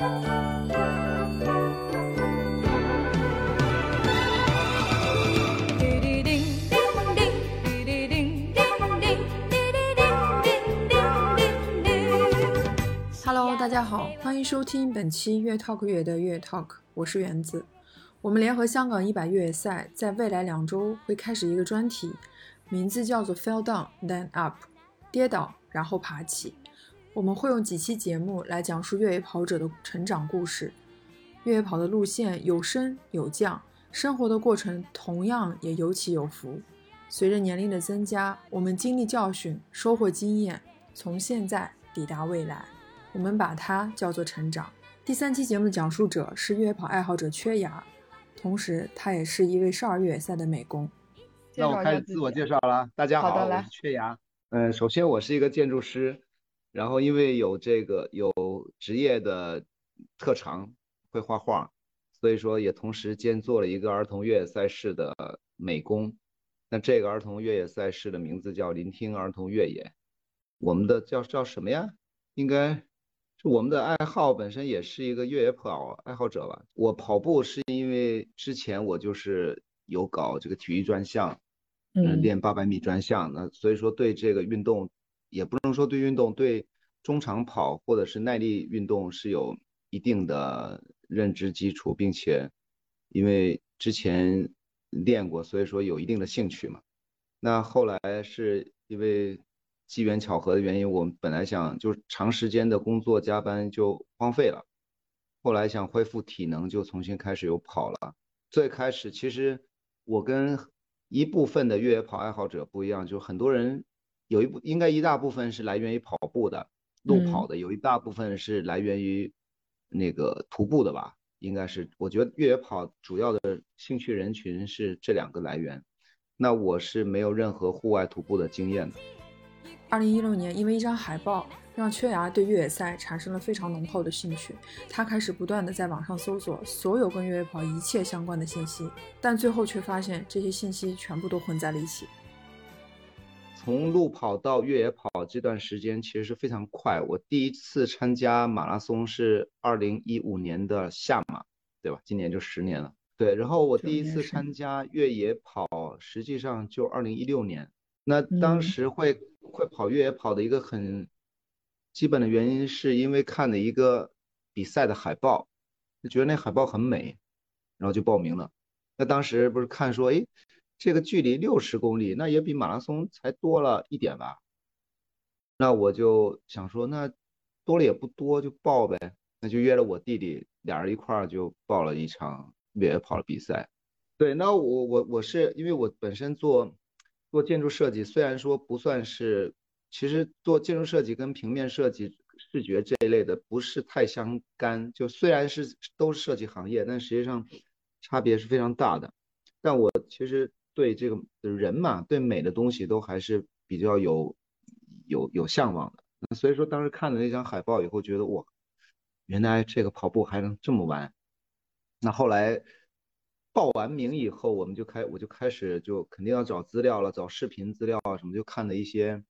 Hello，大家好，欢迎收听本期粤 Talk 越的粤 Talk，我是园子。我们联合香港一百越野赛，在未来两周会开始一个专题，名字叫做 Fell Down Then Up，跌倒然后爬起。我们会用几期节目来讲述越野跑者的成长故事。越野跑的路线有升有降，生活的过程同样也有起有伏。随着年龄的增加，我们经历教训，收获经验，从现在抵达未来。我们把它叫做成长。第三期节目的讲述者是越野跑爱好者缺牙。同时，他也是一位少儿越野赛的美工。那我开始自我介绍了。大家好，我是缺牙。嗯，首先我是一个建筑师，然后因为有这个有职业的特长，会画画，所以说也同时兼做了一个儿童越野赛事的美工。那这个儿童越野赛事的名字叫“聆听儿童越野”。我们的叫叫什么呀？应该。我们的爱好本身也是一个越野跑爱好者吧。我跑步是因为之前我就是有搞这个体育专项，嗯，练八百米专项，那所以说对这个运动也不能说对运动，对中长跑或者是耐力运动是有一定的认知基础，并且因为之前练过，所以说有一定的兴趣嘛。那后来是因为。机缘巧合的原因，我们本来想就是长时间的工作加班就荒废了，后来想恢复体能，就重新开始又跑了。最开始其实我跟一部分的越野跑爱好者不一样，就很多人有一部应该一大部分是来源于跑步的路跑的，有一大部分是来源于那个徒步的吧，应该是。我觉得越野跑主要的兴趣人群是这两个来源。那我是没有任何户外徒步的经验的。二零一六年，因为一张海报，让缺牙对越野赛产生了非常浓厚的兴趣。他开始不断的在网上搜索所有跟越野跑一切相关的信息，但最后却发现这些信息全部都混在了一起。从路跑到越野跑这段时间其实是非常快。我第一次参加马拉松是二零一五年的夏马，对吧？今年就十年了。对，然后我第一次参加越野跑，实际上就二零一六年。那当时会会跑越野跑的一个很基本的原因，是因为看了一个比赛的海报，就觉得那海报很美，然后就报名了。那当时不是看说，哎，这个距离六十公里，那也比马拉松才多了一点吧？那我就想说，那多了也不多，就报呗。那就约了我弟弟，俩人一块儿就报了一场越野跑的比赛。对，那我我我是因为我本身做。做建筑设计虽然说不算是，其实做建筑设计跟平面设计、视觉这一类的不是太相干。就虽然是都是设计行业，但实际上差别是非常大的。但我其实对这个人嘛，对美的东西都还是比较有有有向往的。所以说当时看了那张海报以后，觉得哇，原来这个跑步还能这么玩。那后来。报完名以后，我们就开，我就开始就肯定要找资料了，找视频资料啊什么，就看了一些，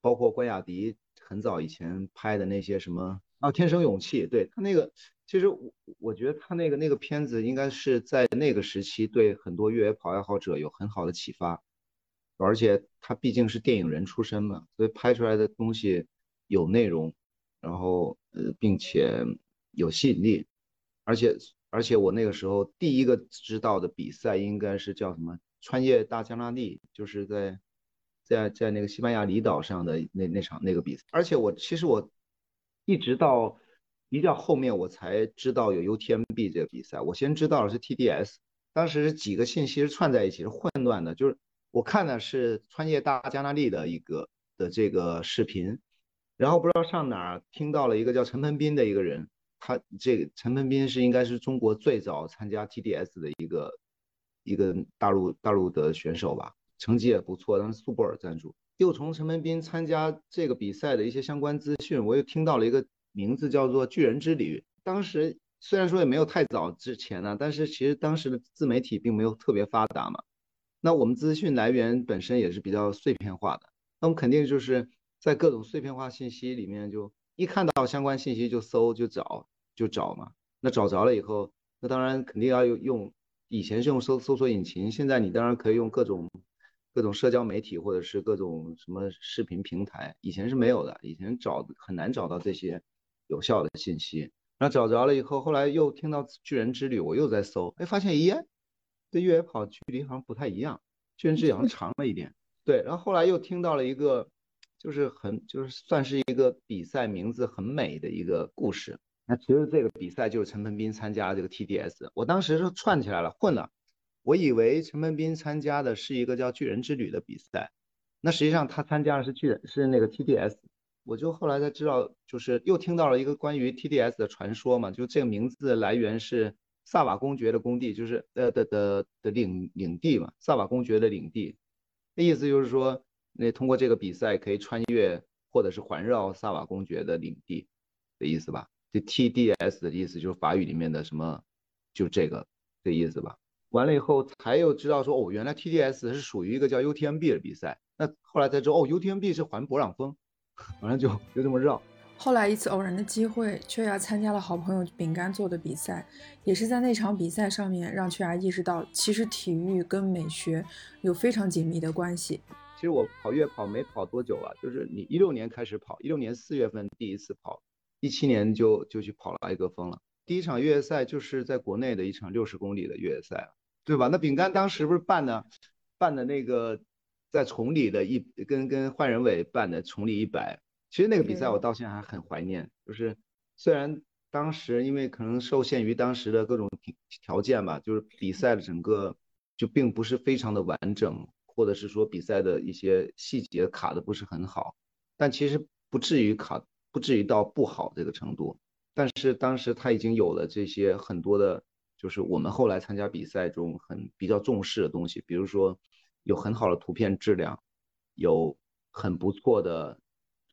包括关雅迪很早以前拍的那些什么啊，《天生勇气》，对他那个，其实我我觉得他那个那个片子应该是在那个时期对很多越野跑爱好者有很好的启发，而且他毕竟是电影人出身嘛，所以拍出来的东西有内容，然后呃，并且有吸引力，而且。而且我那个时候第一个知道的比赛应该是叫什么穿越大加那利，就是在在在那个西班牙离岛上的那那场那个比赛。而且我其实我一直到比较后面我才知道有 UTMB 这个比赛，我先知道的是 TDS。当时几个信息是串在一起是混乱的，就是我看的是穿越大加纳利的一个的这个视频，然后不知道上哪儿听到了一个叫陈鹏斌的一个人。他这个陈鹏斌是应该是中国最早参加 TDS 的一个一个大陆大陆的选手吧，成绩也不错。当时苏泊尔赞助，又从陈文斌参加这个比赛的一些相关资讯，我又听到了一个名字叫做巨人之旅。当时虽然说也没有太早之前呢，但是其实当时的自媒体并没有特别发达嘛。那我们资讯来源本身也是比较碎片化的，那我们肯定就是在各种碎片化信息里面就。一看到相关信息就搜就找，就找嘛。那找着了以后，那当然肯定要用用，以前是用搜搜索引擎，现在你当然可以用各种各种社交媒体或者是各种什么视频平台，以前是没有的，以前找很难找到这些有效的信息。然后找着了以后，后来又听到巨人之旅，我又在搜，哎，发现咦，这越野跑距离好像不太一样，巨人之旅好像长了一点。对，然后后来又听到了一个，就是很就是算是一个比赛名字很美的一个故事。那其实这个比赛就是陈鹏斌参加这个 TDS，我当时是串起来了，混了，我以为陈文斌参加的是一个叫巨人之旅的比赛，那实际上他参加的是巨人是那个 TDS。我就后来才知道，就是又听到了一个关于 TDS 的传说嘛，就这个名字来源是萨瓦公爵的工地，就是呃的的的领领地嘛，萨瓦公爵的领地。那意思就是说，那通过这个比赛可以穿越或者是环绕萨瓦公爵的领地的意思吧？这 TDS 的意思就是法语里面的什么，就这个的意思吧？完了以后才又知道说，哦，原来 TDS 是属于一个叫 UTMB 的比赛。那后来才知道，哦，UTMB 是环勃朗峰。完了就就这么绕。后来一次偶然的机会，缺牙参加了好朋友饼干做的比赛，也是在那场比赛上面，让雀牙意识到，其实体育跟美学有非常紧密的关系。其实我跑越野跑没跑多久啊，就是你一六年开始跑，一六年四月份第一次跑，一七年就就去跑了埃格峰了。第一场越野赛就是在国内的一场六十公里的越野赛，对吧？那饼干当时不是办的，办的那个。在崇礼的一跟跟换人委办的崇礼一百，其实那个比赛我到现在还很怀念。就是虽然当时因为可能受限于当时的各种条件吧，就是比赛的整个就并不是非常的完整，或者是说比赛的一些细节卡的不是很好，但其实不至于卡，不至于到不好这个程度。但是当时他已经有了这些很多的，就是我们后来参加比赛中很比较重视的东西，比如说。有很好的图片质量，有很不错的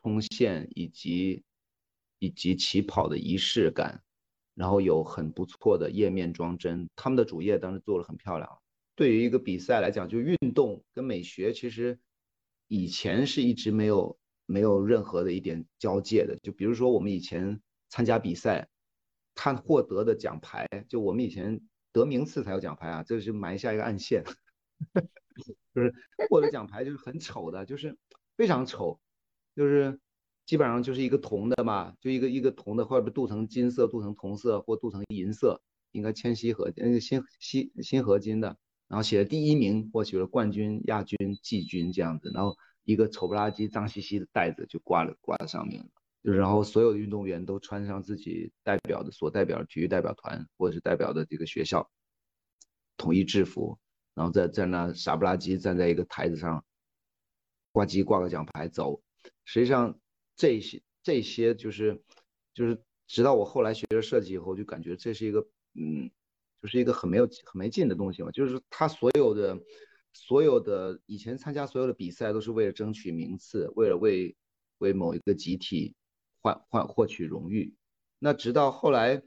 冲线以及以及起跑的仪式感，然后有很不错的页面装帧，他们的主页当时做的很漂亮。对于一个比赛来讲，就运动跟美学其实以前是一直没有没有任何的一点交界的。就比如说我们以前参加比赛，他获得的奖牌，就我们以前得名次才有奖牌啊，这是埋下一个暗线。就是获得奖牌就是很丑的，就是非常丑，就是基本上就是一个铜的嘛，就一个一个铜的，或者镀成金色、镀成铜色或镀成银色，应该铅锡合那个锌锌锌合金的，然后写了第一名，获取了冠军、亚军、季军这样子，然后一个丑不拉几、脏兮兮的袋子就挂了挂在上面，了然后所有的运动员都穿上自己代表的所代表的体育代表团或者是代表的这个学校统一制服。然后在在那傻不拉几站在一个台子上，挂机挂个奖牌走。实际上这些这些就是就是直到我后来学了设计以后，就感觉这是一个嗯，就是一个很没有很没劲的东西嘛。就是他所有的所有的以前参加所有的比赛都是为了争取名次，为了为为某一个集体换换获取荣誉。那直到后来。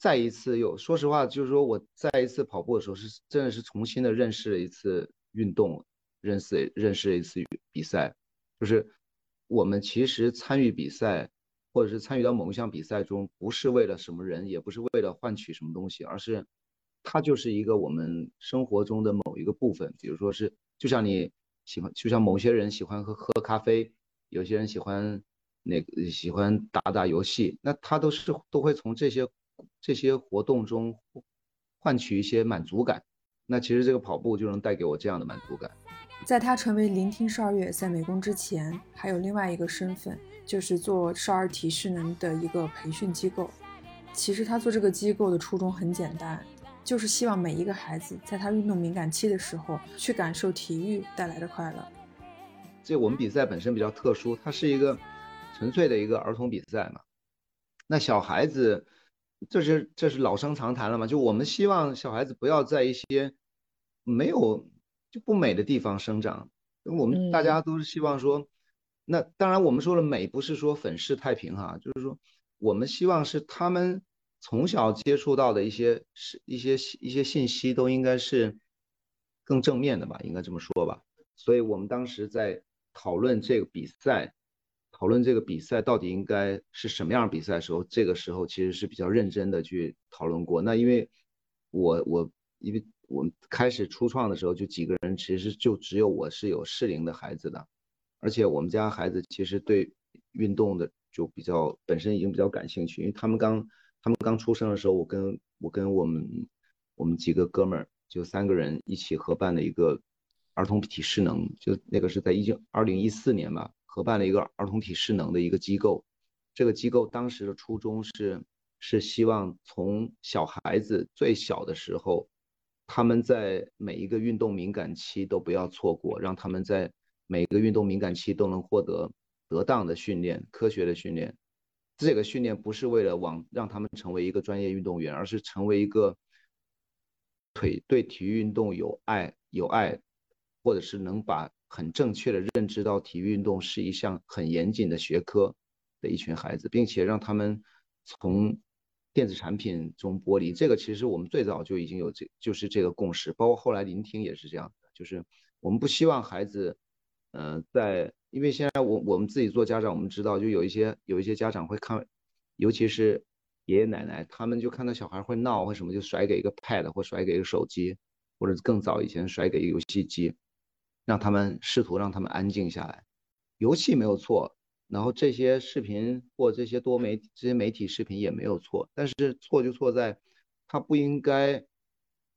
再一次又说实话，就是说我再一次跑步的时候，是真的是重新的认识了一次运动，认识认识了一次比赛。就是我们其实参与比赛，或者是参与到某一项比赛中，不是为了什么人，也不是为了换取什么东西，而是它就是一个我们生活中的某一个部分。比如说是，就像你喜欢，就像某些人喜欢喝喝咖啡，有些人喜欢那个喜欢打打游戏，那他都是都会从这些。这些活动中换取一些满足感，那其实这个跑步就能带给我这样的满足感。在他成为聆听少儿越野赛美工之前，还有另外一个身份，就是做少儿体适能的一个培训机构。其实他做这个机构的初衷很简单，就是希望每一个孩子在他运动敏感期的时候，去感受体育带来的快乐。这我们比赛本身比较特殊，它是一个纯粹的一个儿童比赛嘛，那小孩子。这是这是老生常谈了嘛？就我们希望小孩子不要在一些没有就不美的地方生长。我们大家都是希望说，那当然我们说了美不是说粉饰太平哈，就是说我们希望是他们从小接触到的一些是一些一些信息都应该是更正面的吧，应该这么说吧。所以我们当时在讨论这个比赛。讨论这个比赛到底应该是什么样比赛的时候，这个时候其实是比较认真的去讨论过。那因为我我因为我开始初创的时候就几个人，其实就只有我是有适龄的孩子的，而且我们家孩子其实对运动的就比较本身已经比较感兴趣，因为他们刚他们刚出生的时候，我跟我跟我们我们几个哥们儿就三个人一起合办的一个儿童体适能，就那个是在一九二零一四年吧，合办了一个儿童体适能的一个机构，这个机构当时的初衷是。是希望从小孩子最小的时候，他们在每一个运动敏感期都不要错过，让他们在每一个运动敏感期都能获得得当的训练、科学的训练。这个训练不是为了往让他们成为一个专业运动员，而是成为一个腿对体育运动有爱、有爱，或者是能把很正确的认知到体育运动是一项很严谨的学科的一群孩子，并且让他们从电子产品中剥离，这个其实我们最早就已经有这就是这个共识，包括后来聆听也是这样的，就是我们不希望孩子，呃，在因为现在我我们自己做家长，我们知道就有一些有一些家长会看，尤其是爷爷奶奶，他们就看到小孩会闹或什么，就甩给一个 pad 或甩给一个手机，或者更早以前甩给一个游戏机，让他们试图让他们安静下来，游戏没有错。然后这些视频或这些多媒这些媒体视频也没有错，但是错就错在，他不应该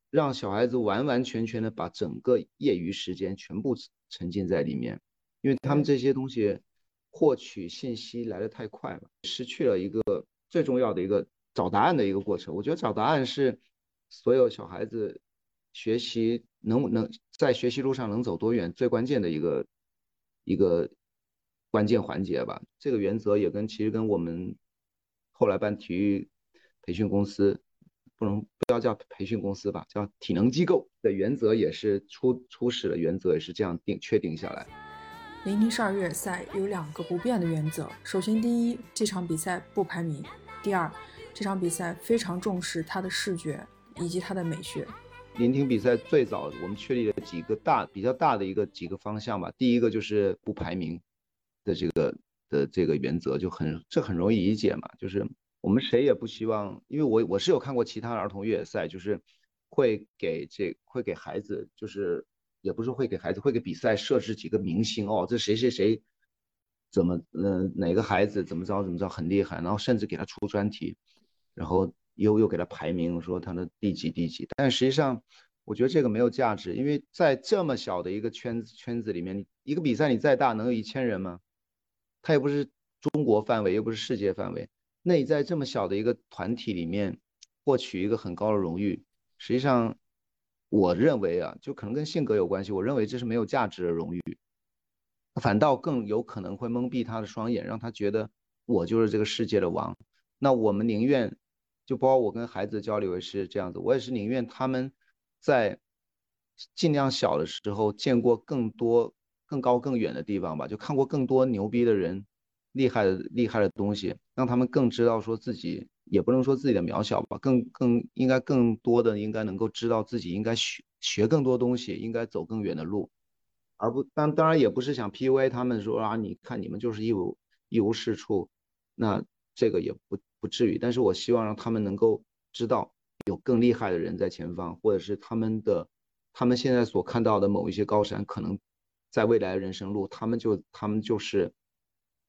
让小孩子完完全全的把整个业余时间全部沉浸在里面，因为他们这些东西获取信息来的太快了，失去了一个最重要的一个找答案的一个过程。我觉得找答案是所有小孩子学习能能在学习路上能走多远最关键的一个一个。关键环节吧，这个原则也跟其实跟我们后来办体育培训公司，不能不要叫培训公司吧，叫体能机构的原则也是初初始的原则也是这样定确定下来。零零十二越野赛有两个不变的原则，首先第一，这场比赛不排名；第二，这场比赛非常重视它的视觉以及它的美学。聆听比赛最早我们确立了几个大比较大的一个几个方向吧，第一个就是不排名。的这个的这个原则就很这很容易理解嘛，就是我们谁也不希望，因为我我是有看过其他儿童越野赛，就是会给这会给孩子，就是也不是会给孩子，会给比赛设置几个明星哦，这谁谁谁怎么嗯哪个孩子怎么着怎么着很厉害，然后甚至给他出专题，然后又又给他排名说他的第几第几，但实际上我觉得这个没有价值，因为在这么小的一个圈子圈子里面，你一个比赛你再大能有一千人吗？它也不是中国范围，又不是世界范围。那你在这么小的一个团体里面获取一个很高的荣誉，实际上，我认为啊，就可能跟性格有关系。我认为这是没有价值的荣誉，反倒更有可能会蒙蔽他的双眼，让他觉得我就是这个世界的王。那我们宁愿，就包括我跟孩子交流也是这样子，我也是宁愿他们在尽量小的时候见过更多。更高更远的地方吧，就看过更多牛逼的人，厉害的厉害的东西，让他们更知道说自己也不能说自己的渺小吧，更更应该更多的应该能够知道自己应该学学更多东西，应该走更远的路，而不当当然也不是想 PUA 他们说啊，你看你们就是一无一无是处，那这个也不不至于，但是我希望让他们能够知道有更厉害的人在前方，或者是他们的他们现在所看到的某一些高山可能。在未来的人生路，他们就他们就是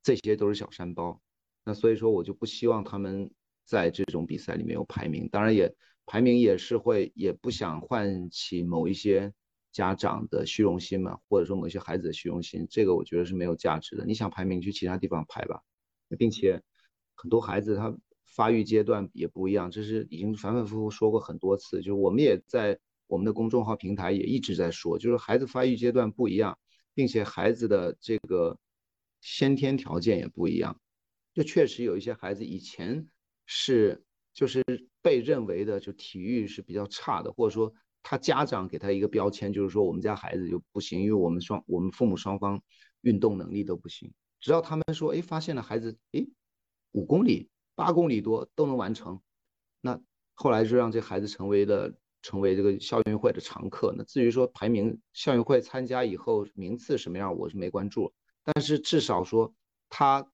这些都是小山包，那所以说我就不希望他们在这种比赛里面有排名，当然也排名也是会，也不想唤起某一些家长的虚荣心嘛，或者说某些孩子的虚荣心，这个我觉得是没有价值的。你想排名去其他地方排吧，并且很多孩子他发育阶段也不一样，这是已经反反复复说过很多次，就是我们也在我们的公众号平台也一直在说，就是孩子发育阶段不一样。并且孩子的这个先天条件也不一样，就确实有一些孩子以前是就是被认为的就体育是比较差的，或者说他家长给他一个标签，就是说我们家孩子就不行，因为我们双我们父母双方运动能力都不行。只要他们说，哎，发现了孩子，哎，五公里、八公里多都能完成，那后来就让这孩子成为了。成为这个校运会的常客。那至于说排名，校运会参加以后名次什么样，我是没关注。但是至少说他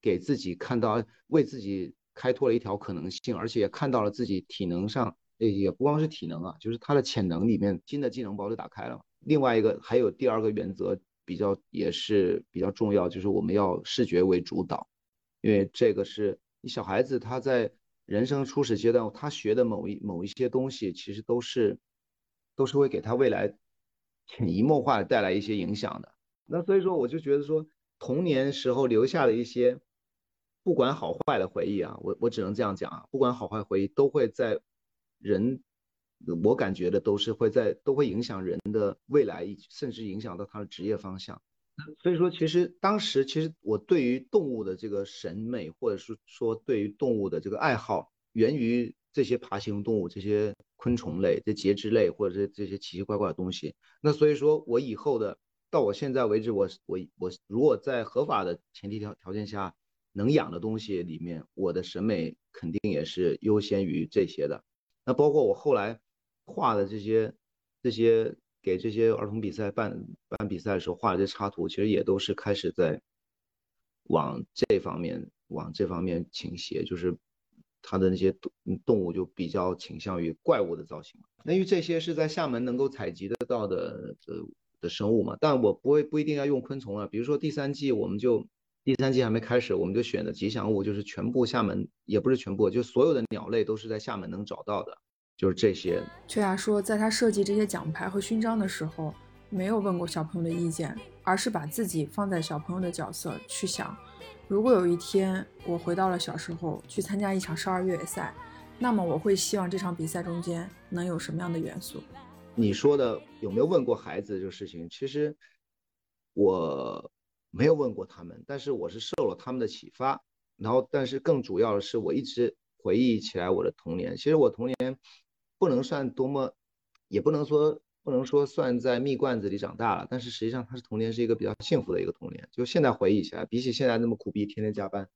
给自己看到，为自己开拓了一条可能性，而且也看到了自己体能上，也不光是体能啊，就是他的潜能里面新的技能包就打开了。另外一个还有第二个原则比较也是比较重要，就是我们要视觉为主导，因为这个是你小孩子他在人生初始阶段他学的某一某一些东西，其实都是都是会给他未来潜移默化带来一些影响的。那所以说我就觉得说童年时候留下的一些不管好坏的回忆啊，我我只能这样讲啊，不管好坏回忆都会在人。我感觉的都是会在都会影响人的未来，甚至影响到他的职业方向。所以说，其实当时其实我对于动物的这个审美，或者是说对于动物的这个爱好，源于这些爬行动物、这些昆虫类、这节肢类，或者是这些奇奇怪怪的东西。那所以说我以后的到我现在为止，我我我如果在合法的前提条条件下能养的东西里面，我的审美肯定也是优先于这些的。那包括我后来。画的这些这些给这些儿童比赛办办比赛的时候画的这插图，其实也都是开始在往这方面往这方面倾斜，就是它的那些动动物就比较倾向于怪物的造型。那因为这些是在厦门能够采集得到的的的生物嘛，但我不会不一定要用昆虫啊。比如说第三季我们就第三季还没开始，我们就选的吉祥物就是全部厦门也不是全部，就所有的鸟类都是在厦门能找到的。就是这些。雀雅说，在他设计这些奖牌和勋章的时候，没有问过小朋友的意见，而是把自己放在小朋友的角色去想。如果有一天我回到了小时候，去参加一场少儿越野赛，那么我会希望这场比赛中间能有什么样的元素？你说的有没有问过孩子这个事情？其实我没有问过他们，但是我是受了他们的启发。然后，但是更主要的是，我一直回忆起来我的童年。其实我童年。不能算多么，也不能说不能说算在蜜罐子里长大了，但是实际上他是童年是一个比较幸福的一个童年。就现在回忆起来，比起现在那么苦逼，天天加班，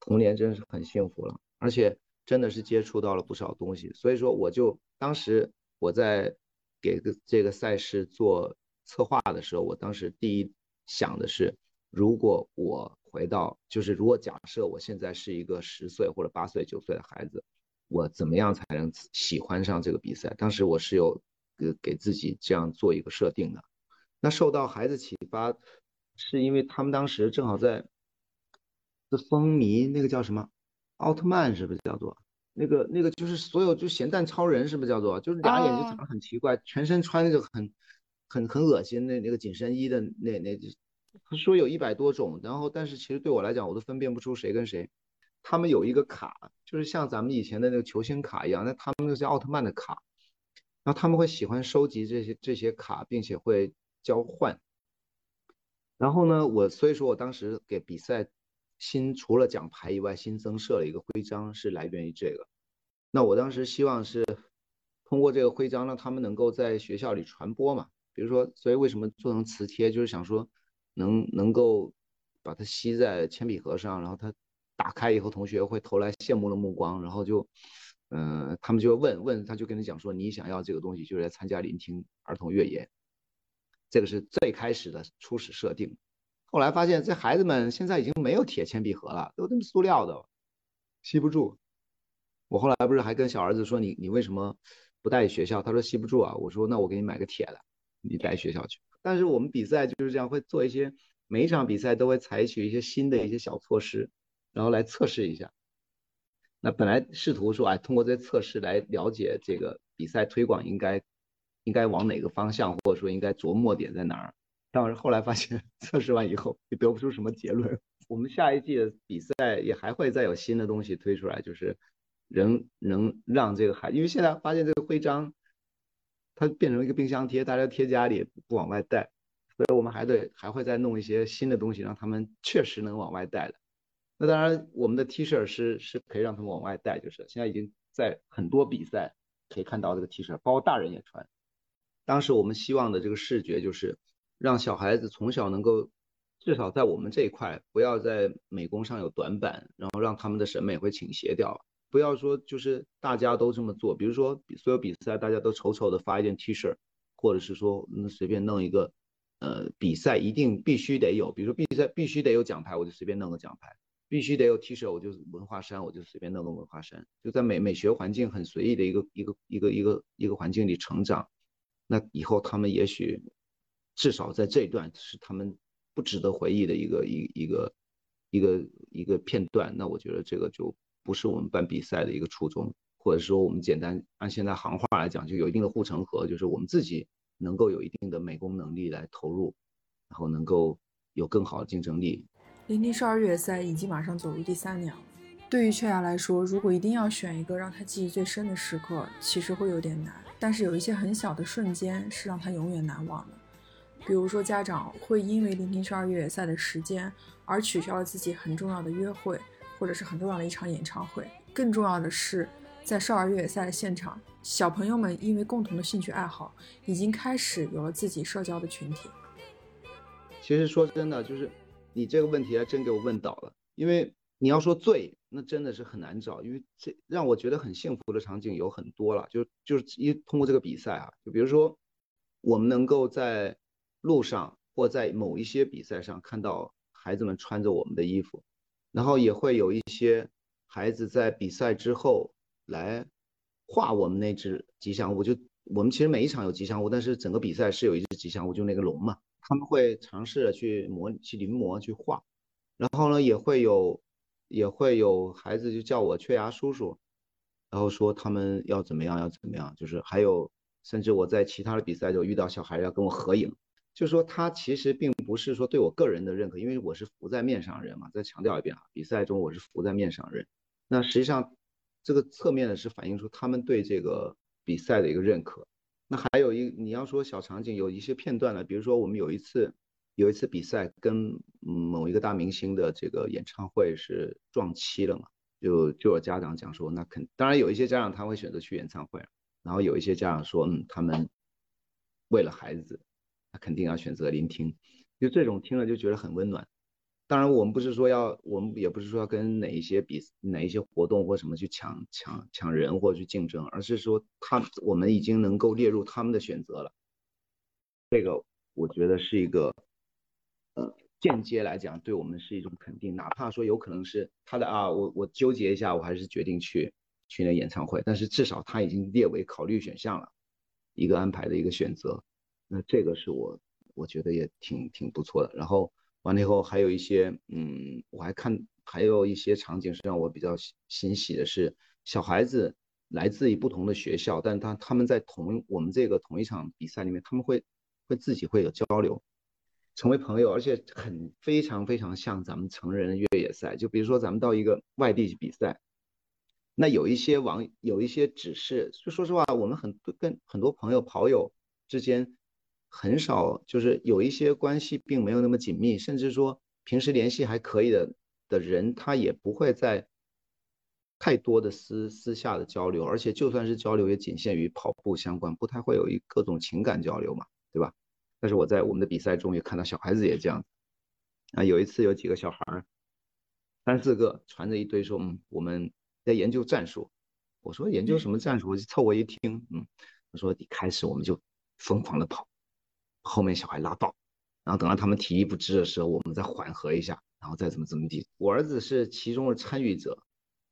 童年真是很幸福了，而且真的是接触到了不少东西。所以说，我就当时我在给这个赛事做策划的时候，我当时第一想的是，如果我回到，就是如果假设我现在是一个十岁或者八岁、九岁的孩子。我怎么样才能喜欢上这个比赛？当时我是有给给自己这样做一个设定的。那受到孩子启发，是因为他们当时正好在风靡那个叫什么奥特曼，是不是叫做那个那个就是所有就咸蛋超人，是不是叫做就是俩眼睛长得很奇怪，全身穿那个很很很恶心那那个紧身衣的那那他说有一百多种，然后但是其实对我来讲，我都分辨不出谁跟谁。他们有一个卡，就是像咱们以前的那个球星卡一样，那他们那些奥特曼的卡，然后他们会喜欢收集这些这些卡，并且会交换。然后呢，我所以说我当时给比赛新除了奖牌以外，新增设了一个徽章，是来源于这个。那我当时希望是通过这个徽章，让他们能够在学校里传播嘛。比如说，所以为什么做成磁贴，就是想说能能够把它吸在铅笔盒上，然后它。打开以后，同学会投来羡慕的目光，然后就，嗯，他们就问问，他就跟你讲说，你想要这个东西，就是来参加聆听儿童越野，这个是最开始的初始设定。后来发现这孩子们现在已经没有铁铅笔盒了，都那么塑料的，吸不住。我后来不是还跟小儿子说，你你为什么不带学校？他说吸不住啊。我说那我给你买个铁的，你带学校去。但是我们比赛就是这样，会做一些，每一场比赛都会采取一些新的一些小措施。然后来测试一下，那本来试图说，哎，通过这些测试来了解这个比赛推广应该应该往哪个方向，或者说应该琢磨点在哪儿。但是后来发现，测试完以后也得不出什么结论。我们下一季的比赛也还会再有新的东西推出来，就是能能让这个孩，因为现在发现这个徽章它变成一个冰箱贴，大家贴家里不往外带，所以我们还得还会再弄一些新的东西，让他们确实能往外带的。那当然，我们的 T 恤是是可以让他们往外带，就是现在已经在很多比赛可以看到这个 T 恤，包括大人也穿。当时我们希望的这个视觉就是让小孩子从小能够至少在我们这一块不要在美工上有短板，然后让他们的审美会倾斜掉。不要说就是大家都这么做，比如说所有比赛大家都丑丑的发一件 T 恤，或者是说随便弄一个呃，比赛一定必须得有，比如说比赛必须得有奖牌，我就随便弄个奖牌；必须得有 T 恤，我就文化衫，我就随便弄个文化衫。就在美美学环境很随意的一个一个一个一个一个环境里成长，那以后他们也许至少在这一段是他们不值得回忆的一个一一个一个一个片段。那我觉得这个就不是我们办比赛的一个初衷，或者说我们简单按现在行话来讲，就有一定的护城河，就是我们自己。能够有一定的美工能力来投入，然后能够有更好的竞争力。零零十二越野赛已经马上走入第三年了。对于雀雅来说，如果一定要选一个让他记忆最深的时刻，其实会有点难。但是有一些很小的瞬间是让他永远难忘的。比如说，家长会因为零零十二越野赛的时间而取消了自己很重要的约会，或者是很重要的一场演唱会。更重要的是。在少儿越野赛的现场，小朋友们因为共同的兴趣爱好，已经开始有了自己社交的群体。其实说真的，就是你这个问题还真给我问倒了。因为你要说最，那真的是很难找。因为这让我觉得很幸福的场景有很多了，就就是一通过这个比赛啊，就比如说我们能够在路上或在某一些比赛上看到孩子们穿着我们的衣服，然后也会有一些孩子在比赛之后。来画我们那只吉祥物，就我们其实每一场有吉祥物，但是整个比赛是有一只吉祥物，就那个龙嘛。他们会尝试着去模、去临摹、去画，然后呢，也会有也会有孩子就叫我缺牙叔叔，然后说他们要怎么样，要怎么样，就是还有甚至我在其他的比赛就遇到小孩要跟我合影，就说他其实并不是说对我个人的认可，因为我是浮在面上人嘛。再强调一遍啊，比赛中我是浮在面上人，那实际上。这个侧面呢是反映出他们对这个比赛的一个认可。那还有一你要说小场景，有一些片段呢，比如说我们有一次有一次比赛跟某一个大明星的这个演唱会是撞期了嘛，就就有家长讲说，那肯当然有一些家长他会选择去演唱会，然后有一些家长说，嗯，他们为了孩子，他肯定要选择聆听，就这种听了就觉得很温暖。当然，我们不是说要，我们也不是说要跟哪一些比哪一些活动或什么去抢抢抢人或去竞争，而是说他我们已经能够列入他们的选择了。这个我觉得是一个，呃，间接来讲对我们是一种肯定，哪怕说有可能是他的啊，我我纠结一下，我还是决定去去那演唱会，但是至少他已经列为考虑选项了，一个安排的一个选择。那这个是我我觉得也挺挺不错的。然后。完了以后，还有一些，嗯，我还看还有一些场景是让我比较欣喜的，是小孩子来自于不同的学校，但他他们在同我们这个同一场比赛里面，他们会会自己会有交流，成为朋友，而且很非常非常像咱们成人越野赛。就比如说咱们到一个外地去比赛，那有一些网有一些指示，就说实话，我们很跟很多朋友跑友之间。很少，就是有一些关系并没有那么紧密，甚至说平时联系还可以的的人，他也不会在太多的私私下的交流，而且就算是交流，也仅限于跑步相关，不太会有一各种情感交流嘛，对吧？但是我在我们的比赛中也看到小孩子也这样，啊，有一次有几个小孩，三四个传着一堆说，嗯，我们在研究战术，我说研究什么战术？我就凑过一听，嗯，他说一开始我们就疯狂的跑。后面小孩拉倒，然后等到他们体力不支的时候，我们再缓和一下，然后再怎么怎么地。我儿子是其中的参与者，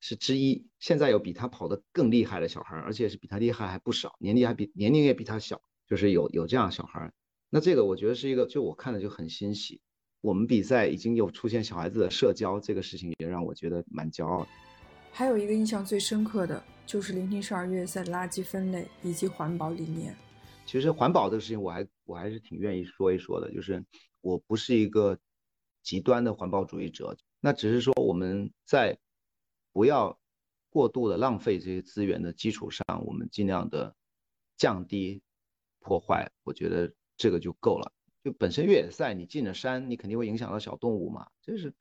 是之一。现在有比他跑得更厉害的小孩，而且是比他厉害还不少，年龄还比年龄也比他小，就是有有这样的小孩。那这个我觉得是一个，就我看了就很欣喜。我们比赛已经有出现小孩子的社交，这个事情也让我觉得蛮骄傲。还有一个印象最深刻的就是聆听十二月赛的垃圾分类以及环保理念。其实环保这个事情，我还我还是挺愿意说一说的。就是我不是一个极端的环保主义者，那只是说我们在不要过度的浪费这些资源的基础上，我们尽量的降低破坏。我觉得这个就够了。就本身越野赛，你进了山，你肯定会影响到小动物嘛，这是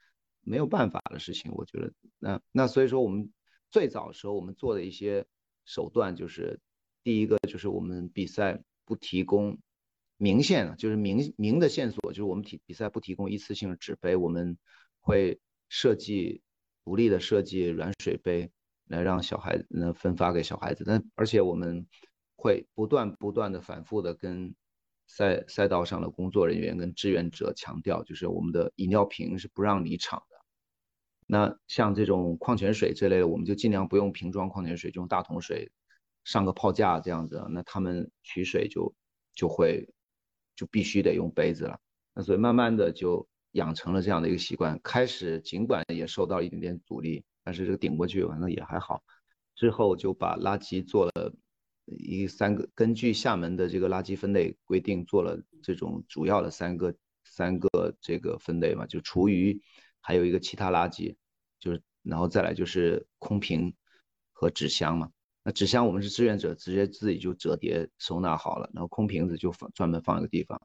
没有办法的事情。我觉得那那所以说，我们最早时候我们做的一些手段，就是第一个就是我们比赛。不提供明线的，就是明明的线索，就是我们体比赛不提供一次性纸杯，我们会设计独立的设计软水杯来让小孩子呢分发给小孩子。但而且我们会不断不断的反复的跟赛赛道上的工作人员跟志愿者强调，就是我们的饮料瓶是不让离场的。那像这种矿泉水这类的，我们就尽量不用瓶装矿泉水，就用大桶水，上个炮架这样子。那他们取水就就会就必须得用杯子了。那所以慢慢的就养成了这样的一个习惯。开始尽管也受到一点点阻力，但是这个顶过去，反正也还好。之后就把垃圾做了一三个，根据厦门的这个垃圾分类规定，做了这种主要的三个三个这个分类嘛，就厨余。还有一个其他垃圾，就是然后再来就是空瓶和纸箱嘛。那纸箱我们是志愿者，直接自己就折叠收纳好了，然后空瓶子就放专门放一个地方。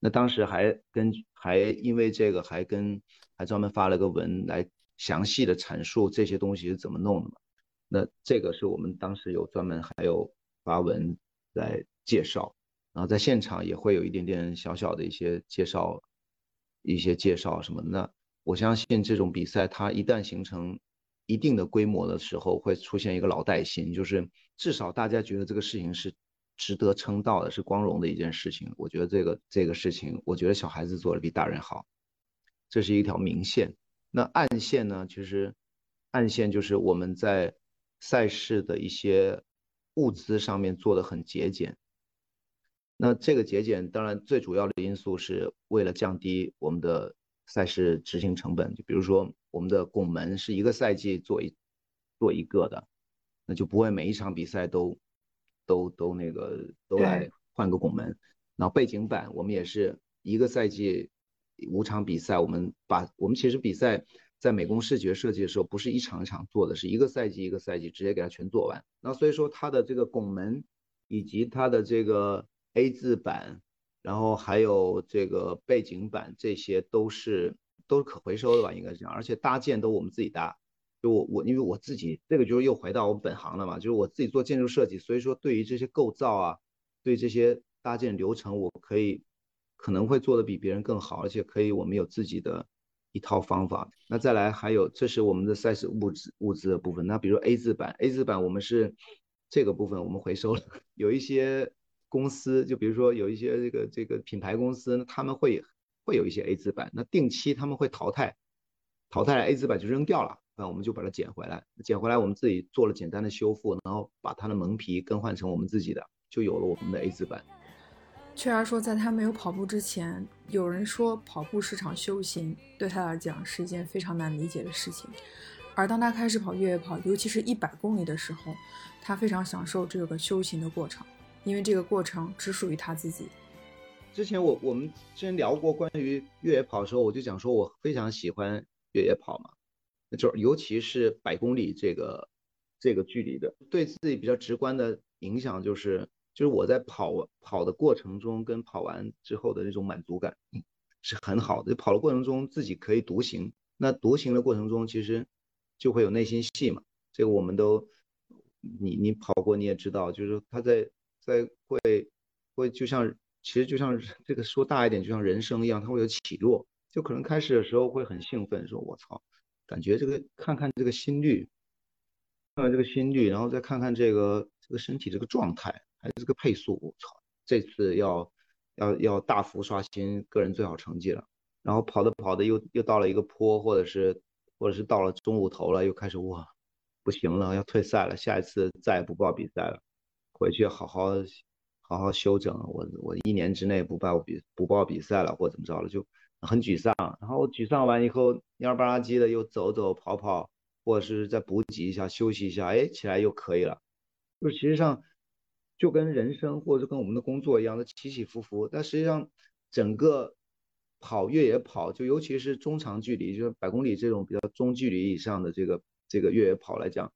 那当时还跟还因为这个还跟还专门发了个文来详细的阐述这些东西是怎么弄的嘛。那这个是我们当时有专门还有发文来介绍，然后在现场也会有一点点小小的一些介绍，一些介绍什么的。我相信这种比赛，它一旦形成一定的规模的时候，会出现一个老带新，就是至少大家觉得这个事情是值得称道的，是光荣的一件事情。我觉得这个这个事情，我觉得小孩子做的比大人好，这是一条明线。那暗线呢？其实暗线就是我们在赛事的一些物资上面做的很节俭。那这个节俭，当然最主要的因素是为了降低我们的。赛事执行成本，就比如说我们的拱门是一个赛季做一做一个的，那就不会每一场比赛都都都那个都来换个拱门。然后背景板我们也是一个赛季五场比赛，我们把我们其实比赛在美工视觉设计的时候不是一场一场做的，是一个赛季一个赛季直接给它全做完。那所以说它的这个拱门以及它的这个 A 字板。然后还有这个背景板，这些都是都是可回收的吧，应该是这样。而且搭建都我们自己搭，就我我因为我自己这个就是又回到我们本行了嘛，就是我自己做建筑设计，所以说对于这些构造啊，对这些搭建流程，我可以可能会做的比别人更好，而且可以我们有自己的一套方法。那再来还有，这是我们的赛事物资物资的部分。那比如 A 字板，A 字板我们是这个部分我们回收了，有一些。公司就比如说有一些这个这个品牌公司，他们会会有一些 A 字板，那定期他们会淘汰，淘汰了 A 字板就扔掉了，那我们就把它捡回来，捡回来我们自己做了简单的修复，然后把它的蒙皮更换成我们自己的，就有了我们的 A 字板。雀儿说，在他没有跑步之前，有人说跑步是场修行，对他来讲是一件非常难理解的事情，而当他开始跑越野跑，尤其是一百公里的时候，他非常享受这个修行的过程。因为这个过程只属于他自己。之前我我们之前聊过关于越野跑的时候，我就讲说我非常喜欢越野跑嘛，就是尤其是百公里这个这个距离的，对自己比较直观的影响就是就是我在跑跑的过程中跟跑完之后的那种满足感是很好的。跑的过程中自己可以独行，那独行的过程中其实就会有内心戏嘛。这个我们都你你跑过你也知道，就是他在。在会会就像其实就像这个说大一点，就像人生一样，它会有起落。就可能开始的时候会很兴奋，说我操，感觉这个看看这个心率，看看这个心率，然后再看看这个这个身体这个状态，还有这个配速，我操，这次要要要大幅刷新个人最好成绩了。然后跑着跑着又又到了一个坡，或者是或者是到了中午头了，又开始哇，不行了，要退赛了，下一次再也不报比赛了。回去好好好好休整，我我一年之内不报比不报比赛了，或怎么着了，就很沮丧。然后沮丧完以后，蔫吧唧的又走走跑跑，或者是再补给一下休息一下，哎，起来又可以了。就其实上就跟人生或者跟我们的工作一样的起起伏伏。但实际上整个跑越野跑，就尤其是中长距离，就是百公里这种比较中距离以上的这个这个越野跑来讲。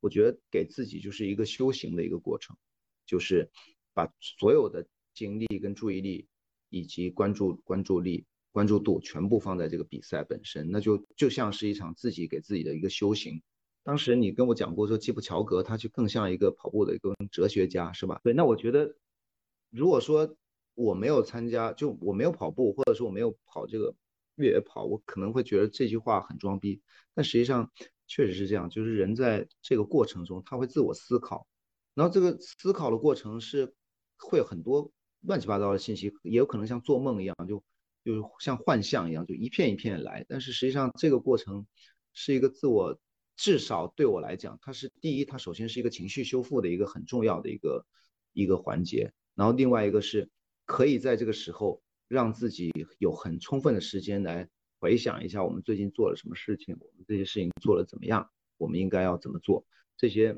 我觉得给自己就是一个修行的一个过程，就是把所有的精力跟注意力，以及关注关注力、关注度全部放在这个比赛本身，那就就像是一场自己给自己的一个修行。当时你跟我讲过说，基普乔格他就更像一个跑步的一个哲学家，是吧？对，那我觉得，如果说我没有参加，就我没有跑步，或者说我没有跑这个越野跑，我可能会觉得这句话很装逼，但实际上。确实是这样，就是人在这个过程中，他会自我思考，然后这个思考的过程是会有很多乱七八糟的信息，也有可能像做梦一样，就就是像幻象一样，就一片一片来。但是实际上这个过程是一个自我，至少对我来讲，它是第一，它首先是一个情绪修复的一个很重要的一个一个环节，然后另外一个是可以在这个时候让自己有很充分的时间来回想一下我们最近做了什么事情，我们这些事情做的怎么样，我们应该要怎么做，这些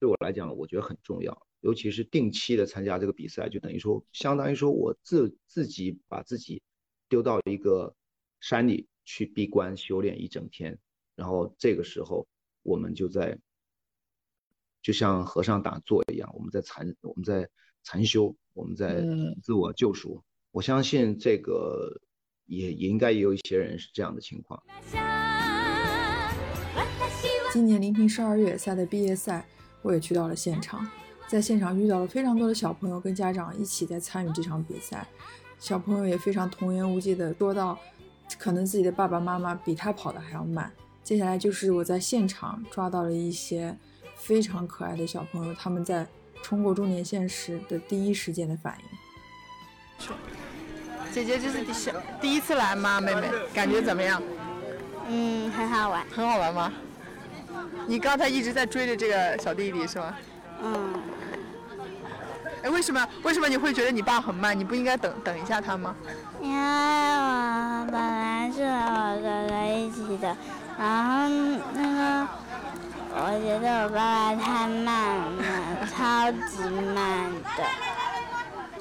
对我来讲，我觉得很重要。尤其是定期的参加这个比赛，就等于说，相当于说我自自己把自己丢到一个山里去闭关修炼一整天，然后这个时候我们就在，就像和尚打坐一样，我们在禅我们在禅修，我们在自我救赎。我相信这个也应该也有一些人是这样的情况。今年临平十二月赛的毕业赛，我也去到了现场。在现场遇到了非常多的小朋友跟家长一起在参与这场比赛，小朋友也非常童言无忌的说到，可能自己的爸爸妈妈比他跑的还要慢。接下来就是我在现场抓到了一些非常可爱的小朋友，他们在冲过终点线时的第一时间的反应。姐姐这是第第一次来吗？妹妹感觉怎么样？嗯，很好玩。很好玩吗？你刚才一直在追着这个小弟弟是吗？嗯。哎，为什么为什么你会觉得你爸很慢？你不应该等等一下他吗？因为我本来是和我哥哥一起的，然后那个我觉得我爸爸太慢了，超级慢的。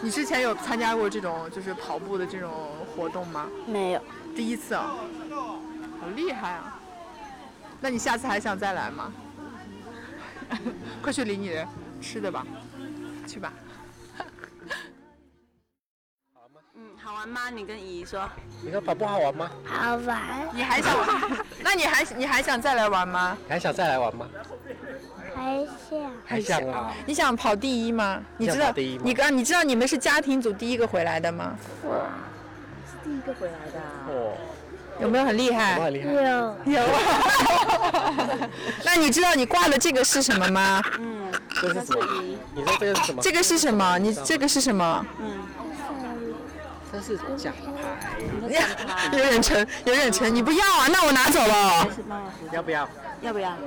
你之前有参加过这种就是跑步的这种活动吗？没有，第一次啊，好厉害啊！那你下次还想再来吗？快去领你的吃的吧，去吧。好玩吗？你跟姨姨说。你说跑步好玩吗？好玩。你还想？那你还你还想再来玩吗？还想再来玩吗？还想。还想啊？你想跑第一吗？你知道第一你刚你知道你们是家庭组第一个回来的吗？我是第一个回来的。哦。有没有很厉害？有。有。那你知道你挂的这个是什么吗？嗯。这是什么？你说这个是什么？这个是什么？你这个是什么？嗯。这是奖牌，有点沉，有点沉，你不要啊？那我拿走了。要不要？要不要？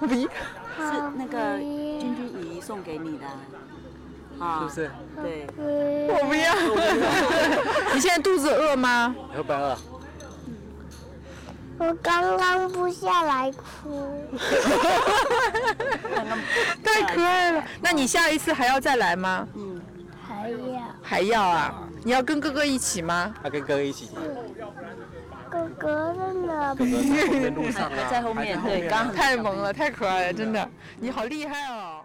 不要。是那个君君姨送给你的，啊，是不是？对。我不要。你现在肚子饿吗？饿不饿？我刚刚不下来哭。太可爱了。那你下一次还要再来吗？嗯，还要。还要啊？你要跟哥哥一起吗？要跟哥哥一起。哥哥在哪？哥哥在 路上啊，在后面。对，刚太萌了，太可爱了，真的，你好厉害哦。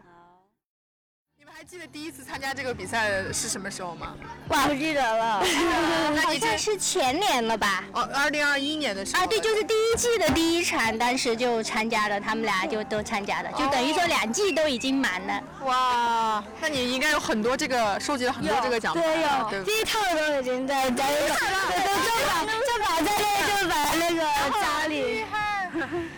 还记得第一次参加这个比赛是什么时候吗？我不记得了，好像是前年了吧？哦，二零二一年的时候。啊，对，就是第一季的第一场，当时就参加了，他们俩就都参加了，就等于说两季都已经满了。哇，那你应该有很多这个收集了很多这个奖牌。对，有，第一套都已经在家里，对，就把就把在那就把那个家里。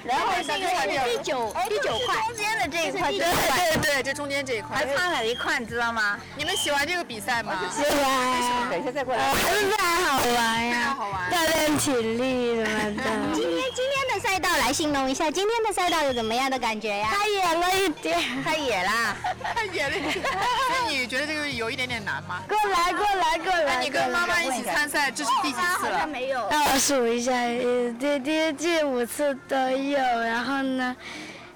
然后这个第九第九块中间的这一块，对对对，这中间这一块还差了一块，你知道吗？你们喜欢这个比赛吗？喜欢。等一下再过来。非常好玩呀，好玩，锻炼体力什么的。今天今天的赛道来形容一下，今天的赛道有怎么样的感觉呀？太野了一点，太野啦，太野了。那你觉得这个有一点点难吗？过来过来过来。那你跟妈妈一起参赛，这是第几次了？没有。让我数一下，第第第五次。都有，然后呢，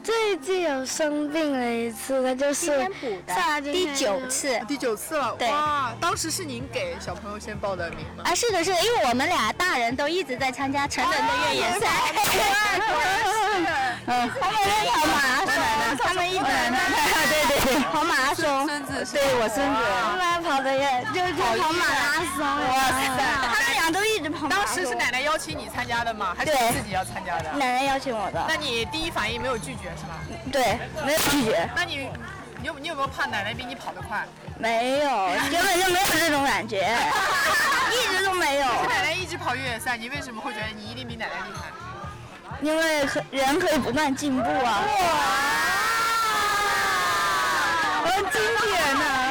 这一季有生病了一次，那就是第九次，第九次了。对，当时是您给小朋友先报的名吗？啊，是的，是的，因为我们俩大人都一直在参加成人的越野赛。嗯，他们在跑马拉松，他们一直在对对对，跑马拉松。孙子，对我孙子，他们跑的也就是跑马拉松。哇塞！都一直跑。当时是奶奶邀请你参加的吗？还是你自己要参加的？奶奶邀请我的。那你第一反应没有拒绝是吗？对，没有拒绝。那你，你有你有没有怕奶奶比你跑得快？没有，根本就没有这种感觉，一直都没有。奶奶一直跑越野赛，你为什么会觉得你一定比奶奶厉害？因为可人可以不断进步啊。哇！很经典呢。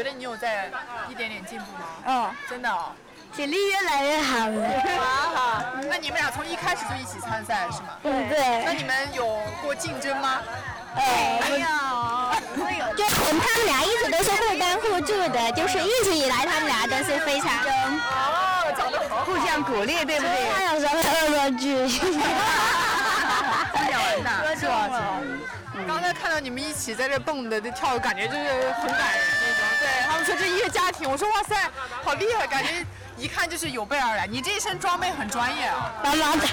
觉得你有在一点点进步吗？嗯，真的、哦。体力越来越好了。好，那你们俩从一开始就一起参赛是吗？嗯，对。那你们有过竞争吗？呃，没有，就我们他们俩一直都是互帮互助的，就是一直以来他们俩都是非常哦，长得好，互相鼓励，对不对？他有时候会恶作剧。三角完蛋，是吧？刚才看到你们一起在这蹦的这跳，感觉就是很感人那种。对他们说这一个家庭，我说哇塞，好厉害，感觉一看就是有备而来。你这一身装备很专业啊。帮忙的。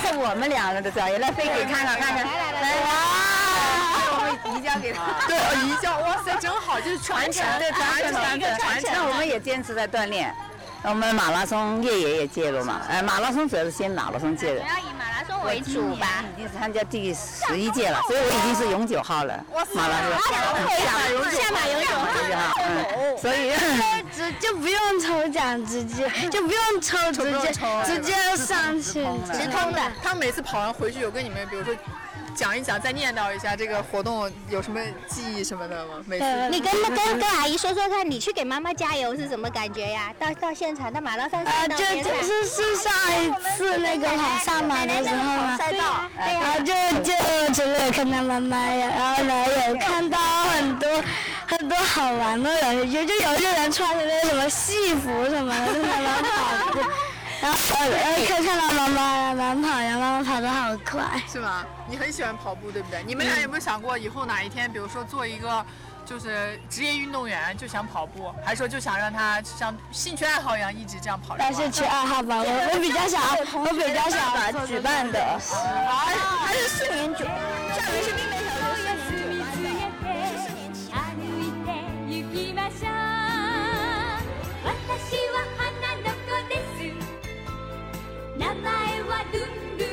这是我们两个的专业，来飞给看看看看。来来哇！我们移交给他。对，移交，哇塞，真好，就是传承，对传承传承传承。那我们也坚持在锻炼。我们马拉松越野也介入嘛，哎，马拉松主要是先马拉松戒的。为主吧。已经是参加第十一届了，所以我已经是永久号了。马拉松。下马永久。下马永久号。嗯，所以直就不用抽奖，直接 就不用抽，直接直接上去，直通的。他每次跑完回去有跟你们，比如说。讲一讲，再念叨一下这个活动有什么记忆什么的吗？每次你跟跟跟阿姨说说看，你去给妈妈加油是什么感觉呀？到到现场到马拉松赛道就就是是上一次那个跑上马的时候嘛，然后就就除了看到妈妈呀，然后呢有看到很多很多好玩的人，就就有些人穿着那什么戏服什么的在那边跑步。然后呃，看看到妈妈慢慢跑，然后妈妈跑得好快，是吗？你很喜欢跑步，对不对？你们俩有没有想过以后哪一天，比如说做一个就是职业运动员，就想跑步，还是说就想让他像兴趣爱好一样一直这样跑？但兴趣爱好吧，我我比较想，我比较想举办的，还是名前はルンルン。